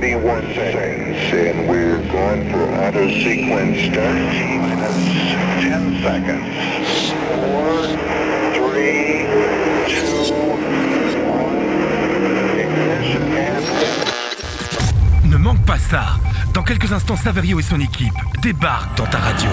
31 seconds, and we're going for auto sequence start. Minus 10 seconds. 4, 3, 2, 1. Ignition and... Ne manque pas ça. Dans quelques instants, Saverio et son équipe débarquent dans ta radio.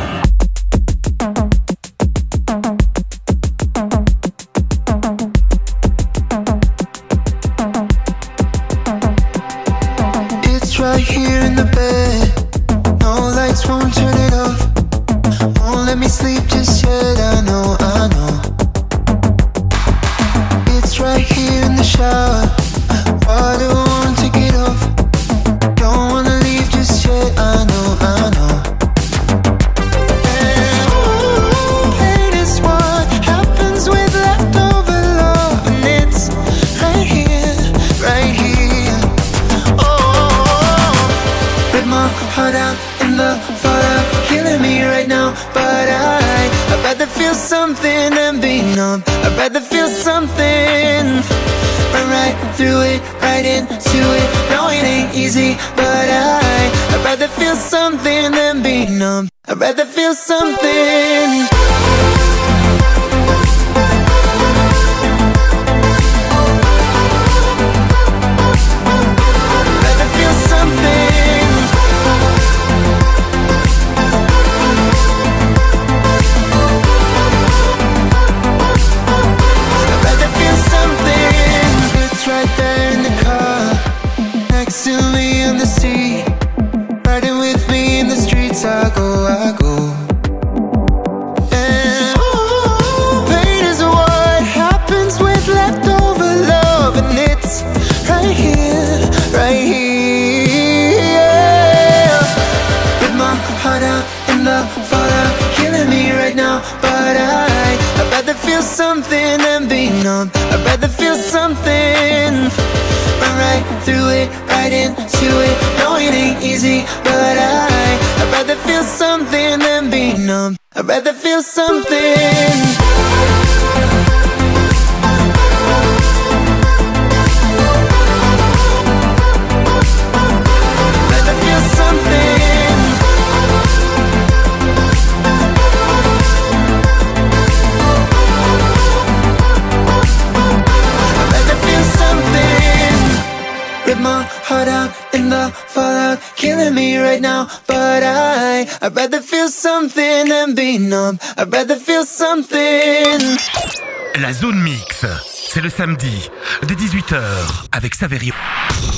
Right into it. No, it ain't easy, but I, I'd rather feel something than be numb. I'd rather feel something. Killing me right now. But I, I'd rather feel something than be numb. I'd rather feel something. La zone mix, c'est le samedi, dès 18h, avec Saverio.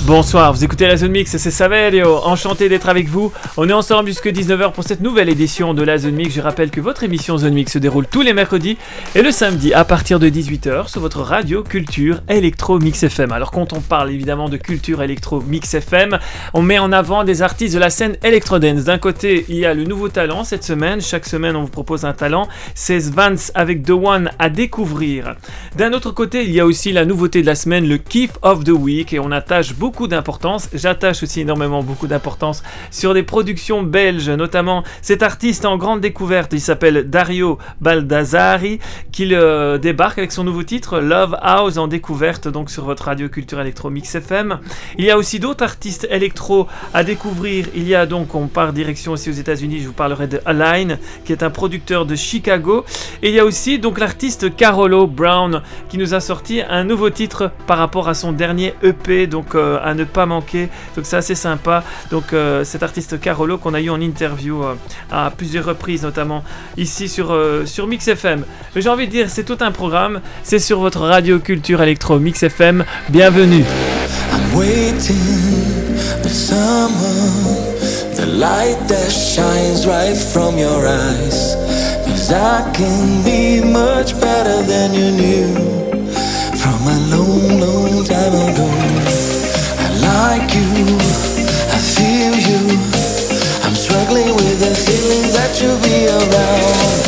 Bonsoir, vous écoutez la Zone Mix, c'est Saverio, enchanté d'être avec vous. On est ensemble jusque 19h pour cette nouvelle édition de la Zone Mix. Je rappelle que votre émission Zone Mix se déroule tous les mercredis et le samedi à partir de 18h sur votre radio culture électro mix FM. Alors quand on parle évidemment de culture électro mix FM, on met en avant des artistes de la scène electro-dance. D'un côté, il y a le nouveau talent cette semaine. Chaque semaine, on vous propose un talent. C'est Vance avec The One à découvrir. D'un autre côté, il y a aussi la nouveauté de la semaine, le Kiff of the Week, et on attache beaucoup d'importance. J'attache aussi énormément beaucoup d'importance sur des productions belges, notamment cet artiste en grande découverte. Il s'appelle Dario Baldassari, qui euh, débarque avec son nouveau titre Love House en découverte, donc sur votre radio culture électro mix FM. Il y a aussi d'autres artistes électro à découvrir. Il y a donc, on part direction aussi aux États-Unis. Je vous parlerai de Align, qui est un producteur de Chicago. Et il y a aussi donc l'artiste Carolo Brown, qui nous a sorti un nouveau titre par rapport à son dernier EP, donc euh, à ne pas manquer. Donc c'est assez sympa. Donc euh, cet artiste Carolo qu'on a eu en interview euh, à plusieurs reprises, notamment ici sur, sur Mix FM. Mais j'ai envie de dire, c'est tout un programme. C'est sur votre radio culture électro Mix FM. Bienvenue. I'm waiting the light that shines right from your eyes. I can be much better than you knew from a long, long time ago. I like you, I feel you. I'm struggling with the feeling that you'll be around.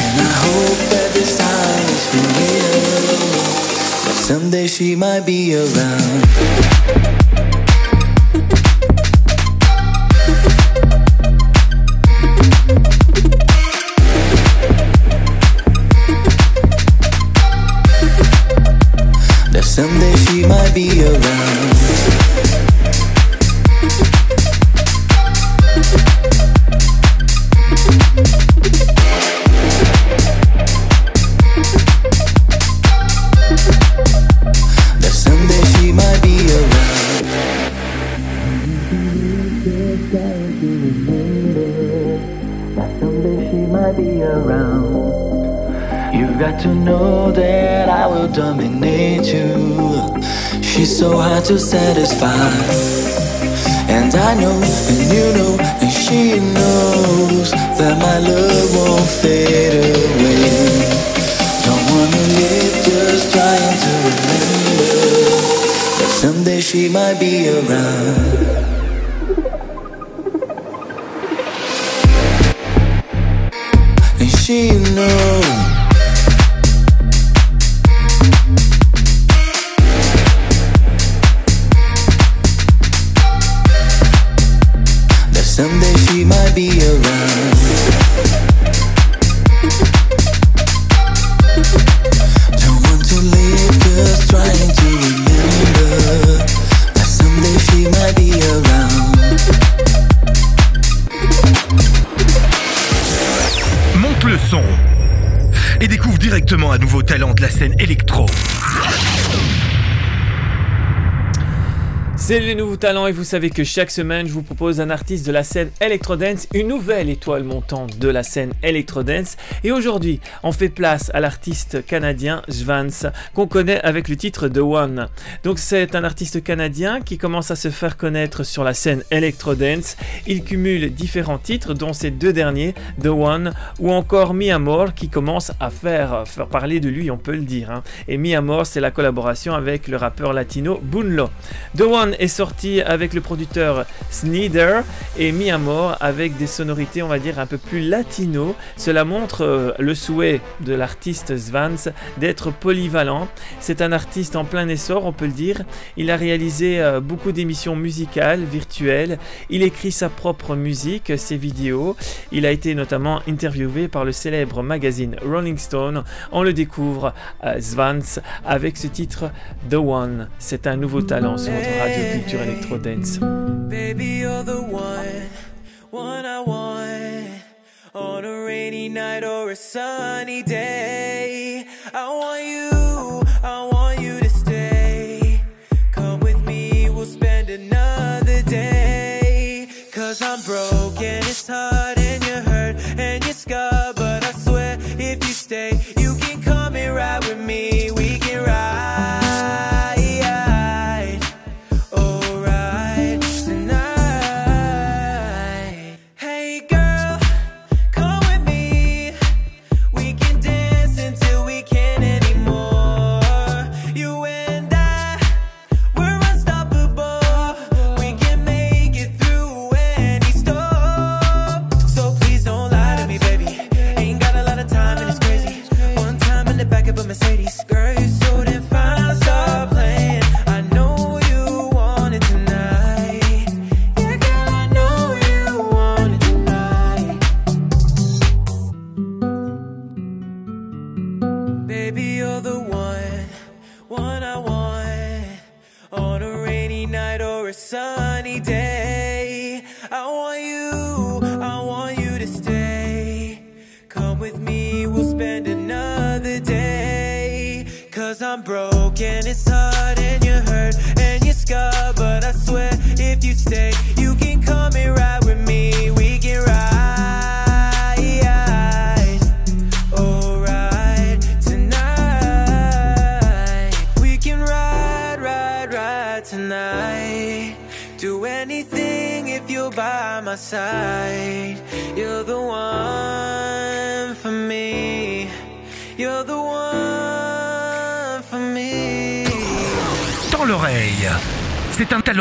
And I hope that this time is for real. That someday she might be around. Satisfy. And I know, and you know, and she knows that my love won't fade away. Don't wanna live just trying to remember that someday she might be around. And she knows. C'est les nouveaux talents et vous savez que chaque semaine je vous propose un artiste de la scène Electrodance, une nouvelle étoile montante de la scène Electrodance. Et aujourd'hui, on fait place à l'artiste canadien Svans, qu'on connaît avec le titre The One. Donc c'est un artiste canadien qui commence à se faire connaître sur la scène Electrodance. Il cumule différents titres, dont ces deux derniers, The One ou encore Mi Amor, qui commence à faire, parler de lui, on peut le dire. hein. Et Mi Amor, c'est la collaboration avec le rappeur latino Bunlo. The One est sorti avec le producteur Sneeder et Mi Amor avec des sonorités, on va dire, un peu plus latino. Cela montre euh, le souhait de l'artiste Svans d'être polyvalent. C'est un artiste en plein essor, on peut le dire. Il a réalisé euh, beaucoup d'émissions musicales, virtuelles. Il écrit sa propre musique, ses vidéos. Il a été notamment interviewé par le célèbre magazine Rolling Stone. On le découvre, euh, Svans, avec ce titre The One. C'est un nouveau talent sur votre radio culture électro dance. Baby, you're the one, one I want. On a rainy night or a sunny day. I want you,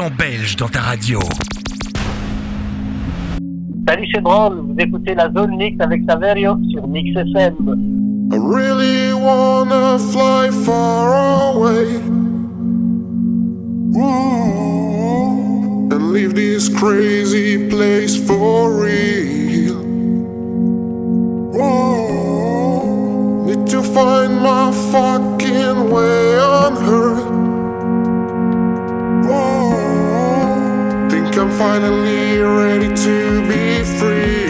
talent belge dans ta radio. Salut, c'est drôle. Vous écoutez la zone mix avec Saverio sur Mix FM. I really wanna fly far away. Ooh, and leave this crazy place for real. Ooh, need to find my fucking way on Earth. I'm finally ready to be free.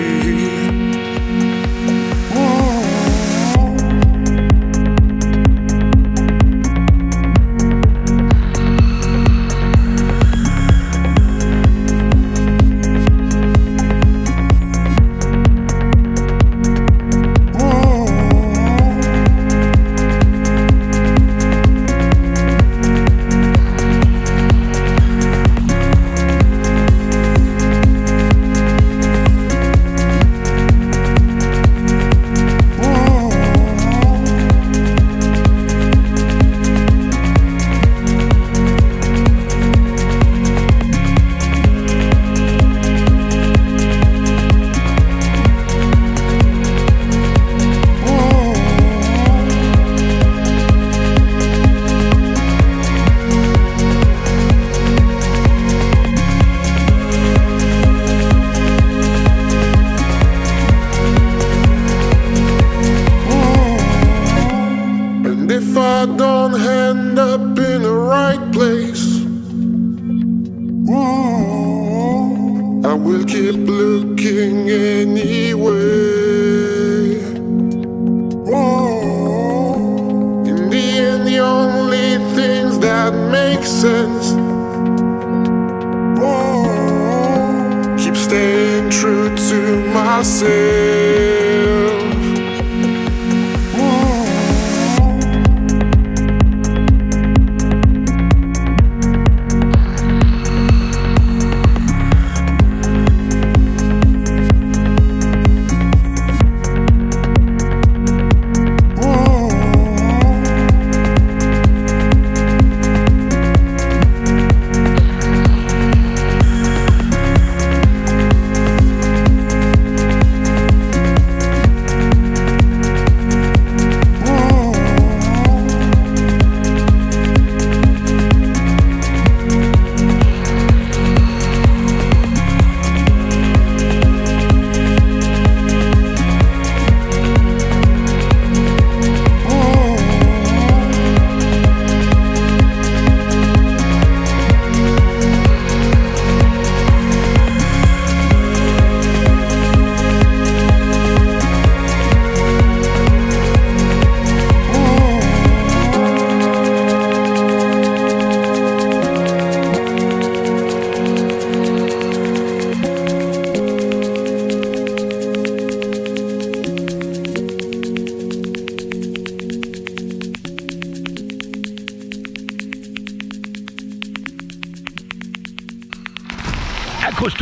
Whoa, oh, keep staying true to myself.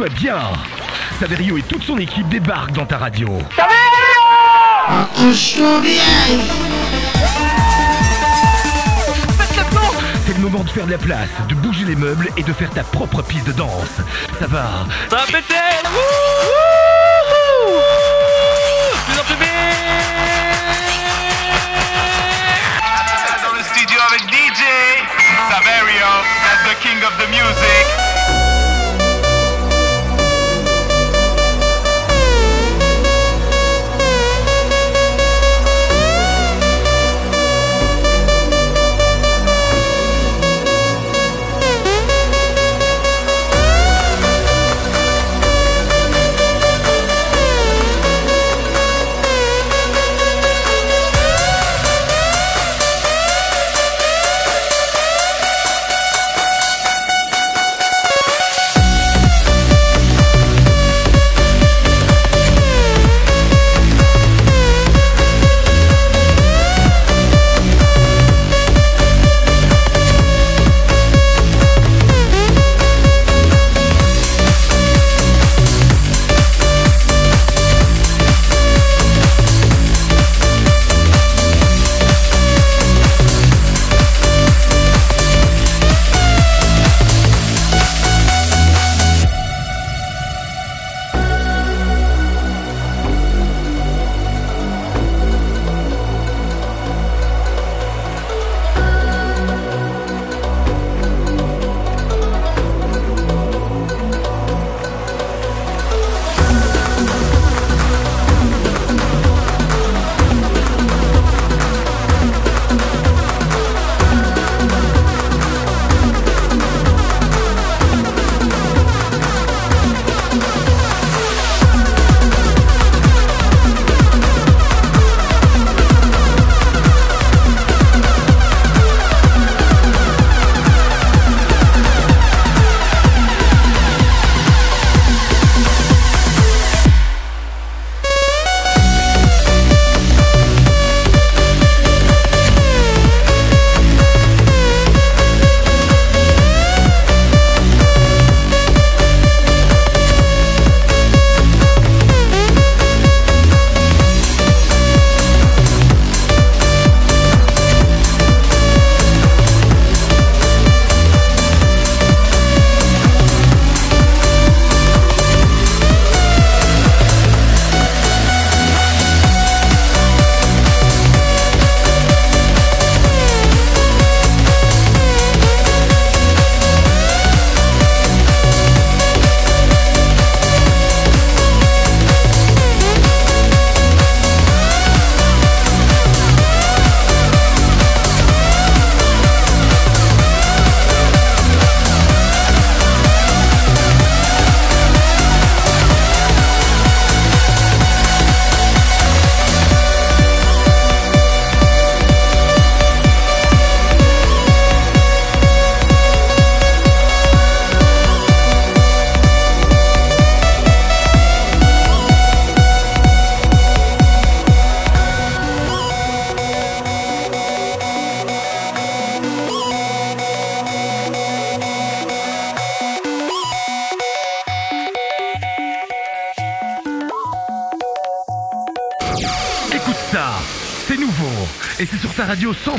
Bien Saverio et toute son équipe débarquent dans ta radio. C'est le moment de faire de la place, de bouger les meubles et de faire ta propre piste de danse. Ça va Ça va péter Wouhou Plus en plus vite Dans le studio avec DJ Saverio, that's the king of the music.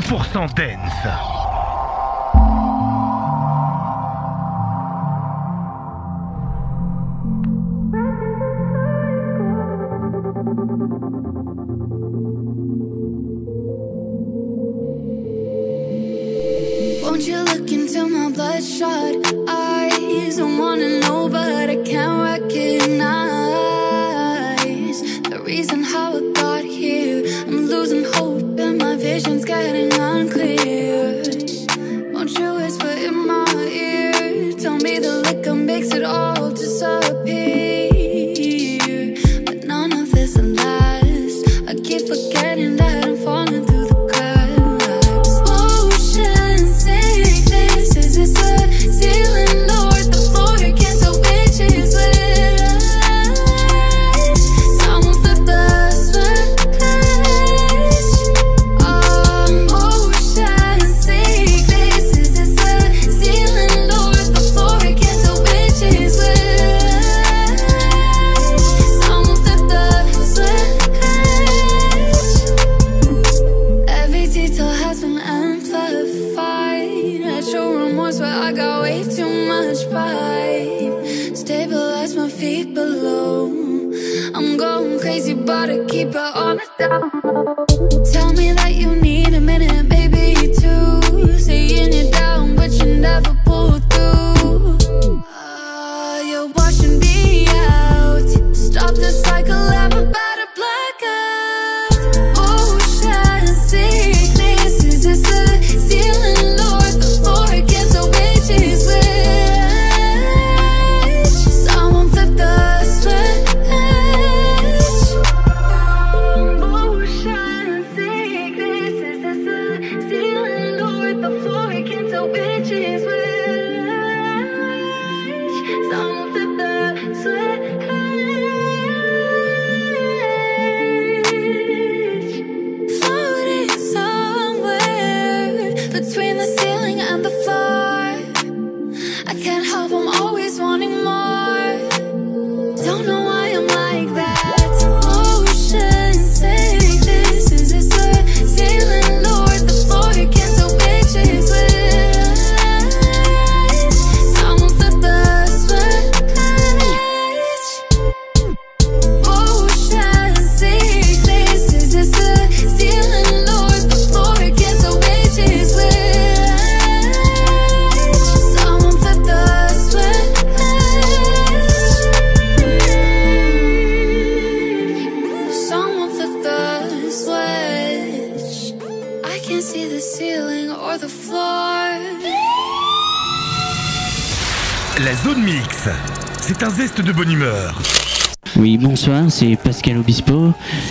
100% dance. Won't you look into my bloodshot eyes? I wanna vision's getting unclear. Won't you whisper in my ear? Tell me the liquor makes it all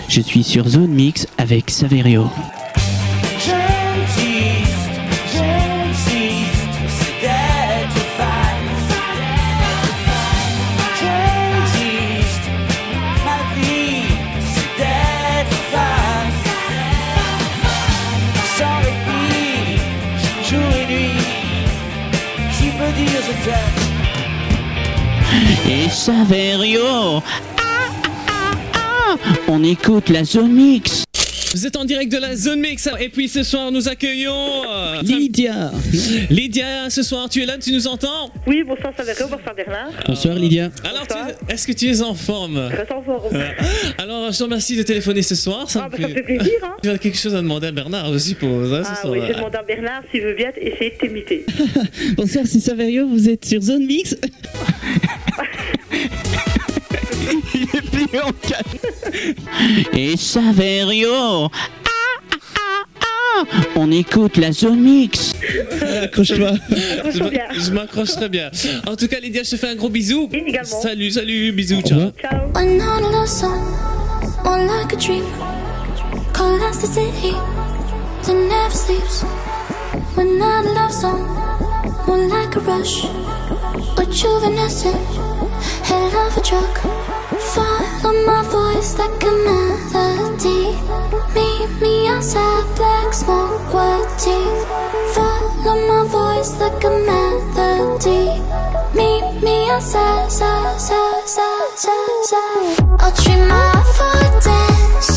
Je suis sur Zone Mix avec Saverio. On écoute la Zone Mix Vous êtes en direct de la zone mix et puis ce soir nous accueillons euh, Lydia Lydia. Ce soir tu es là, tu nous entends? Oui, bonsoir Saverio, bonsoir Bernard. Bonsoir Lydia. Alors tu- est-ce que tu es en forme? Très en forme. Euh, Alors je te remercie de téléphoner ce soir. Ah, bah, ça me fait plaisir, hein. Tu as quelque chose à demander à Bernard, je suppose. hein, ce Ah soir. oui, j'ai demandé à Bernard s'il veut bien essayer de t'imiter. Bonsoir, c'est Saverio, vous êtes sur Zone Mix Il est plié en quatre. Et Saverio Ah, ah, ah. On écoute la Zone Mix Accroche-toi. Je m'accroche très bien. En tout cas, Lydia, je te fais un gros bisou. également. Salut, salut, bisous, ciao. Ciao. A love song, more like a dream. Cold as the city that never sleeps. Not a love song, more like a rush. Rejuvenescent, head of a truck. Follow my voice like a melody. Meet me outside, black smoke, white teeth. Follow my voice like a melody. Meet me outside, side, side, side, side, side. I'll treat my foot dance.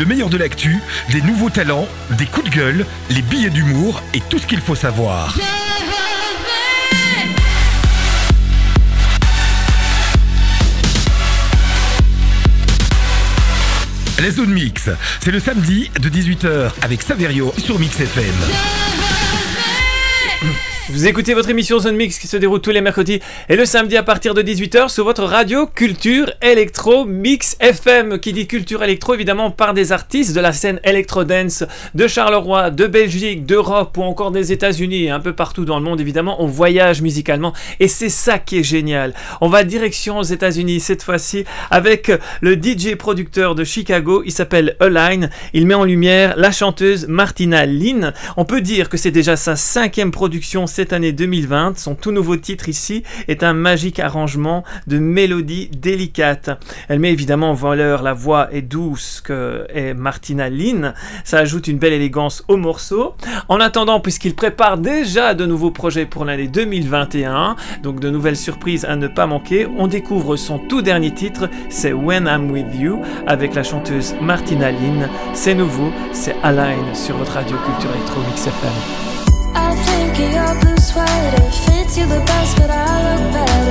Le meilleur de l'actu, des nouveaux talents, des coups de gueule, les billets d'humour et tout ce qu'il faut savoir. La zone mix, c'est le samedi de 18h avec Saverio sur Mix FM. Vous écoutez votre émission Zone Mix qui se déroule tous les mercredis et le samedi à partir de 18h sur votre radio Culture Electro Mix FM qui dit culture électro évidemment par des artistes de la scène Electro Dance de Charleroi, de Belgique, d'Europe ou encore des États-Unis et un peu partout dans le monde évidemment on voyage musicalement et c'est ça qui est génial. On va direction aux États-Unis cette fois-ci avec le DJ producteur de Chicago, il s'appelle Align, il met en lumière la chanteuse Martina Lynn. On peut dire que c'est déjà sa cinquième production cette année 2020. Son tout nouveau titre ici est un magique arrangement de mélodies délicates. Elle met évidemment en valeur la voix et douce que est Martina Lynn. Ça ajoute une belle élégance au morceau. En attendant, puisqu'il prépare déjà de nouveaux projets pour l'année 2021, donc de nouvelles surprises à ne pas manquer, on découvre son tout dernier titre, c'est When I'm With You, avec la chanteuse Martina Lynn. C'est nouveau, c'est Align sur votre radio Culture Electro Mix FM. Sweater fits you the best, but I look better.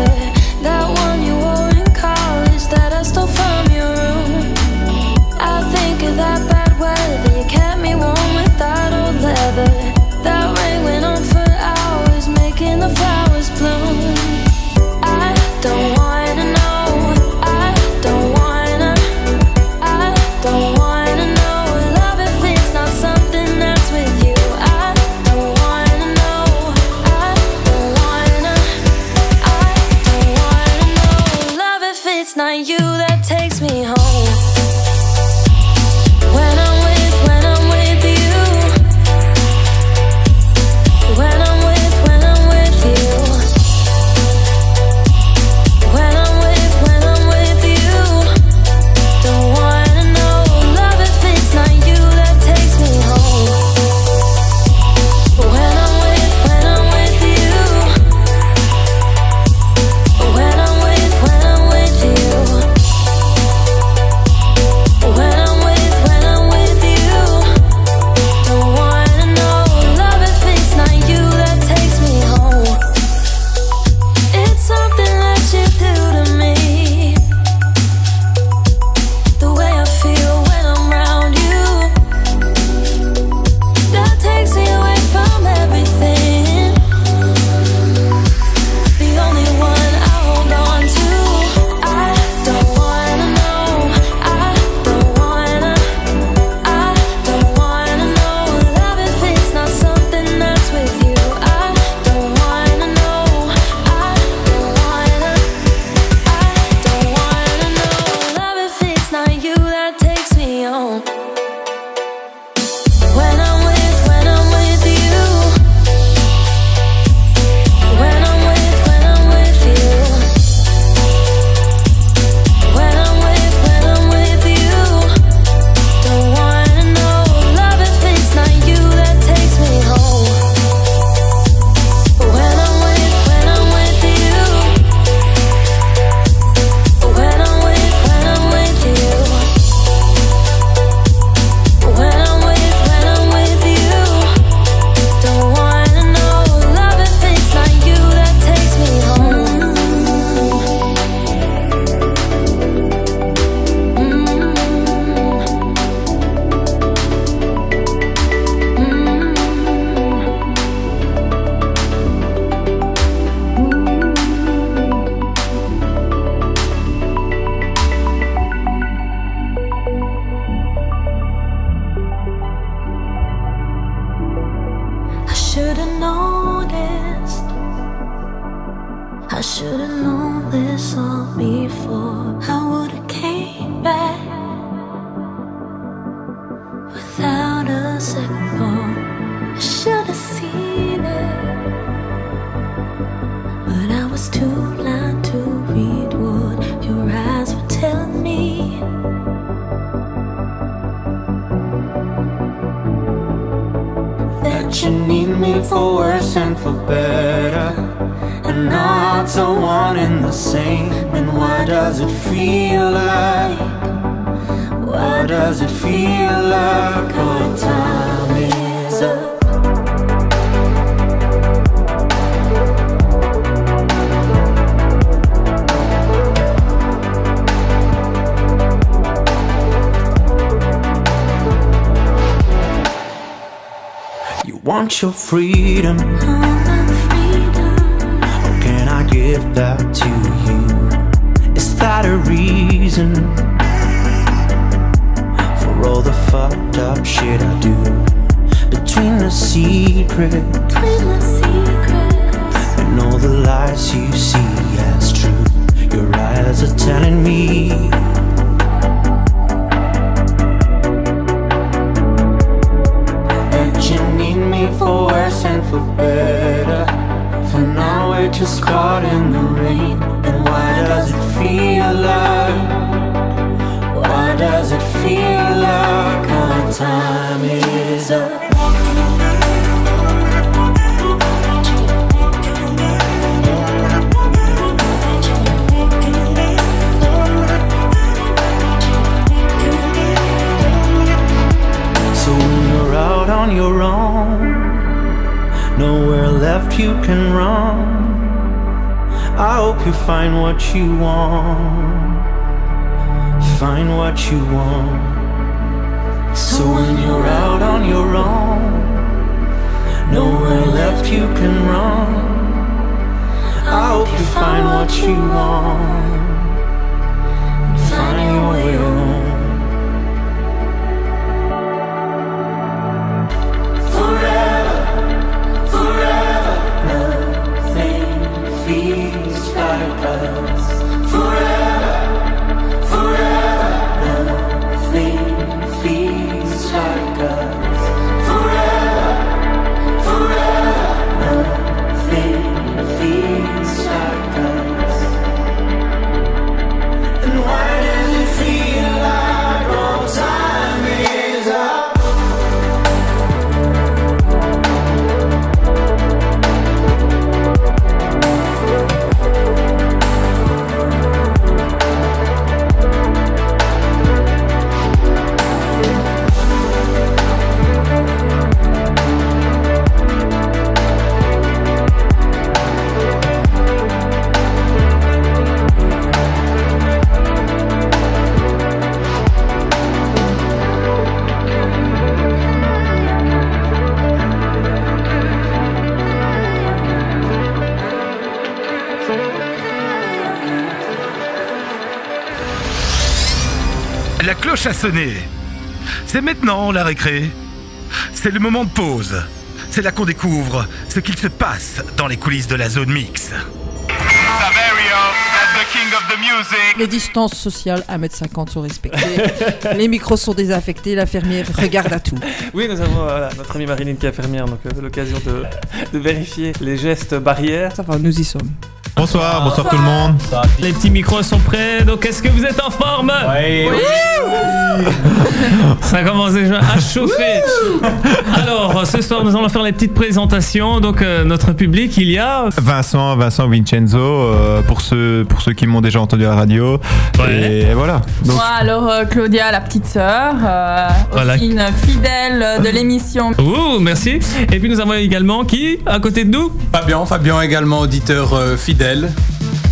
You need me for worse and for better. And not are one and the same. Then why does it feel like? Why does it feel like our time want your freedom. How can I give that to you? Is that a reason for all the fucked up shit I do? Between the secret and all the lies you see as true, your eyes are telling me. Just caught in the rain. And why does it feel like? Why does it feel like our time is up? So when you're out on your own, nowhere left you can run. I hope you find what you want. Find what you want. So when you're out on your own, nowhere left you can run. I hope you find what you want. Cloche a sonné. C'est maintenant la récré. C'est le moment de pause. C'est là qu'on découvre ce qu'il se passe dans les coulisses de la zone mix. Saverio, that's the king of the music. Les distances sociales 1m50 sont respectées. les micros sont désaffectés. La fermière regarde à tout. Oui, nous avons voilà, notre amie Marilyn qui est infirmière, donc euh, l'occasion de, de vérifier les gestes barrières. Ça va, nous y sommes. Bonsoir, bonsoir tout le monde. Les petits micros sont prêts, donc est-ce que vous êtes en forme Oui. Ça commence déjà à chauffer. Alors, ce soir, nous allons faire les petites présentations. Donc, euh, notre public, il y a. Vincent, Vincent Vincenzo, euh, pour ceux pour ceux qui m'ont déjà entendu à la radio. Et voilà. Donc, Moi, alors euh, Claudia, la petite sœur, euh, Voilà. aussi une fidèle de l'émission. Ouh, merci. Et puis, nous avons également qui à côté de nous? Fabien, Fabien également auditeur euh, fidèle.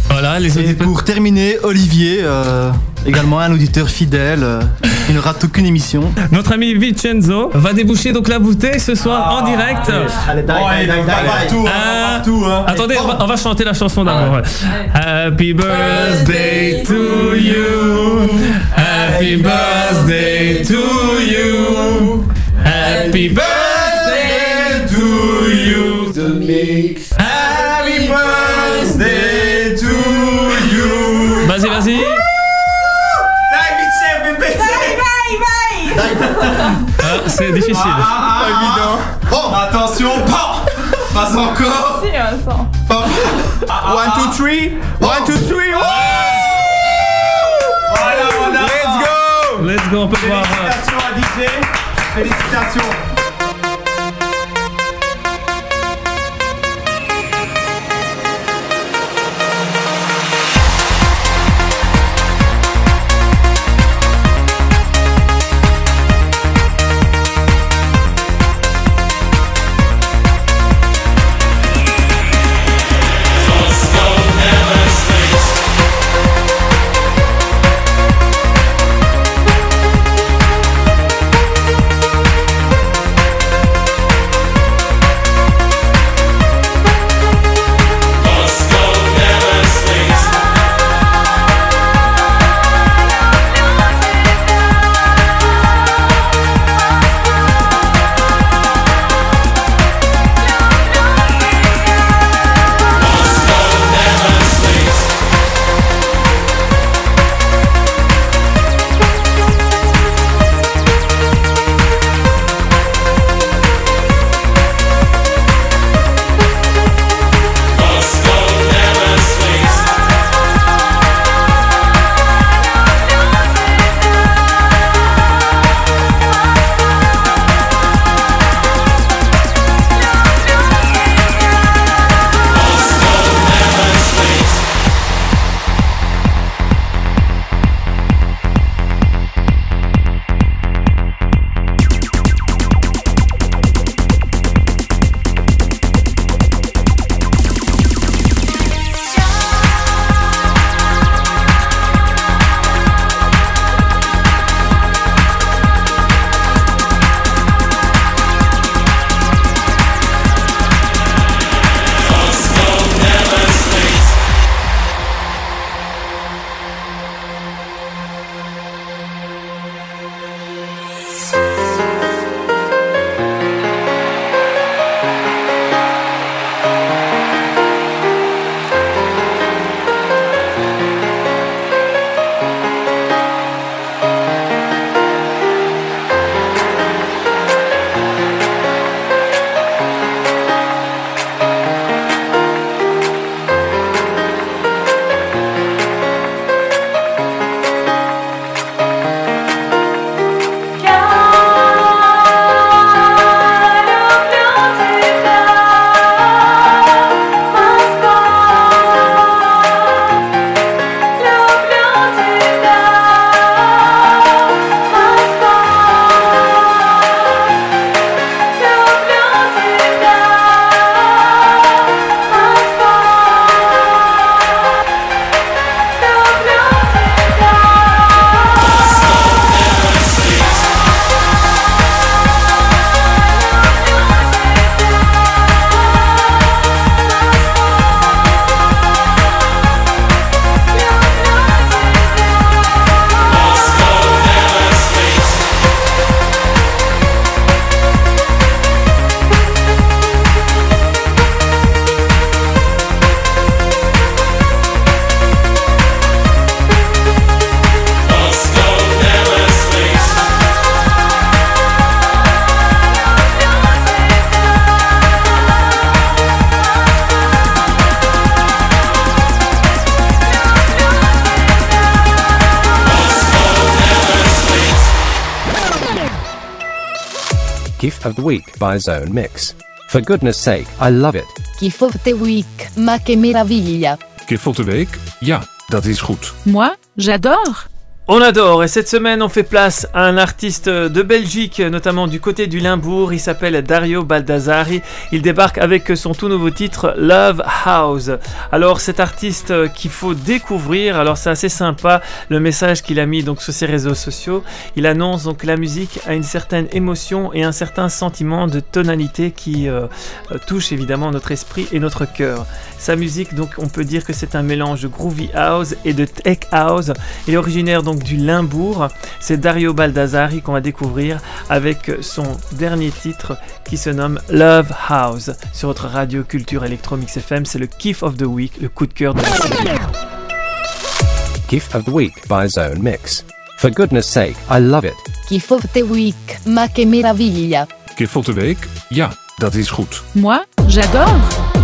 Voilà, les Et pour terminer, Olivier, euh, également un auditeur fidèle. euh, il ne rate aucune émission. Notre ami Vincenzo va déboucher donc la bouteille ce soir en direct. Allez, die, die, die, die. Euh, Attendez, on va, on va chanter la chanson d'abord. Happy birthday to you. Happy birthday to you. Happy birthday c'est difficile. Ah, ah, évident. Oh, attention, pas, pas encore. Si, Vincent. One, two, three. One, two, three. Oh voilà, voilà. Let's go. Let's go, on peut voir. Félicitations à DJ. Félicitations. By Zone Mix. For goodness sake, I love it. Gift of the Week, ma che meraviglia. Gift of the Week? Ja, dat is goed. Moi, j'adore. On adore et cette semaine on fait place à un artiste de Belgique, notamment du côté du Limbourg, il s'appelle Dario Baldassari, il débarque avec son tout nouveau titre Love House. Alors cet artiste qu'il faut découvrir, alors c'est assez sympa le message qu'il a mis donc sur ses réseaux sociaux, il annonce donc que la musique a une certaine émotion et un certain sentiment de tonalité qui euh, touche évidemment notre esprit et notre cœur. Sa musique donc on peut dire que c'est un mélange de groovy house et de tech house, il est originaire donc du Limbourg. C'est Dario Baldassari qu'on va découvrir avec son dernier titre qui se nomme Love House sur votre radio culture électro mix FM. C'est le kiff of the week, le coup de cœur de la semaine. Gift of the Week by Zone Mix. For goodness sake, I love it. Gift of the Week, ma che meraviglia. Gift of the Week? Ja, dat is goed. Moi, j'adore.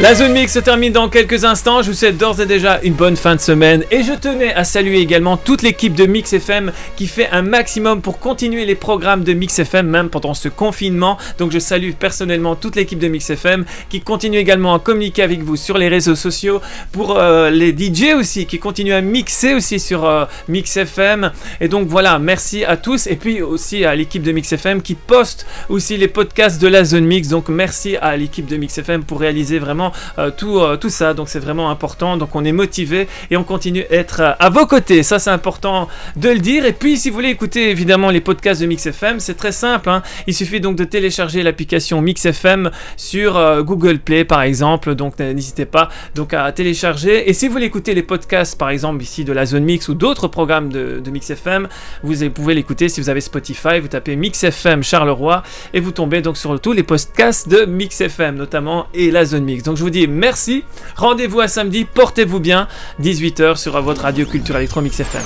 La zone mix se termine dans quelques instants. Je vous souhaite d'ores et déjà une bonne fin de semaine. Et je tenais à saluer également toute l'équipe de Mix FM qui fait un maximum pour continuer les programmes de Mix FM, même pendant ce confinement. Donc je salue personnellement toute l'équipe de Mix FM qui continue également à communiquer avec vous sur les réseaux sociaux. Pour euh, les DJ aussi qui continuent à mixer aussi sur euh, Mix FM. Et donc voilà, merci à tous. Et puis aussi à l'équipe de Mix FM qui poste aussi les podcasts de la zone mix. Donc merci à l'équipe de Mix FM pour réaliser vraiment euh, tout, euh, tout ça. Donc c'est vraiment important. Donc on est motivé et on continue à être euh, à vos côtés. Ça c'est important de le dire. Et puis si vous voulez écouter évidemment les podcasts de Mix FM, c'est très simple. hein. Il suffit donc de télécharger l'application Mix FM sur Google Play par exemple. Donc n'hésitez pas donc à télécharger. Et si vous voulez écouter les podcasts par exemple ici de la zone mix ou d'autres programmes de, Mix FM, vous pouvez l'écouter si vous avez Spotify. Vous tapez Mix FM Charleroi et vous tombez donc sur tous les podcasts de Mix FM notamment et la zone mix. Je vous dis merci. Rendez-vous à samedi. Portez-vous bien. 18h sur votre radio culture électro Mix FM.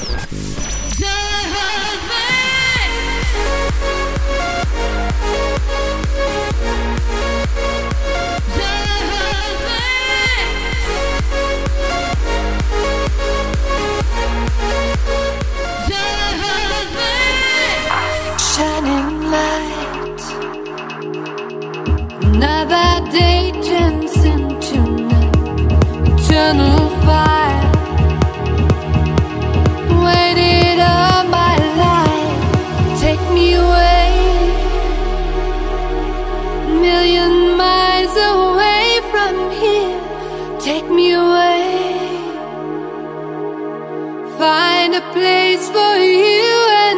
Place for you and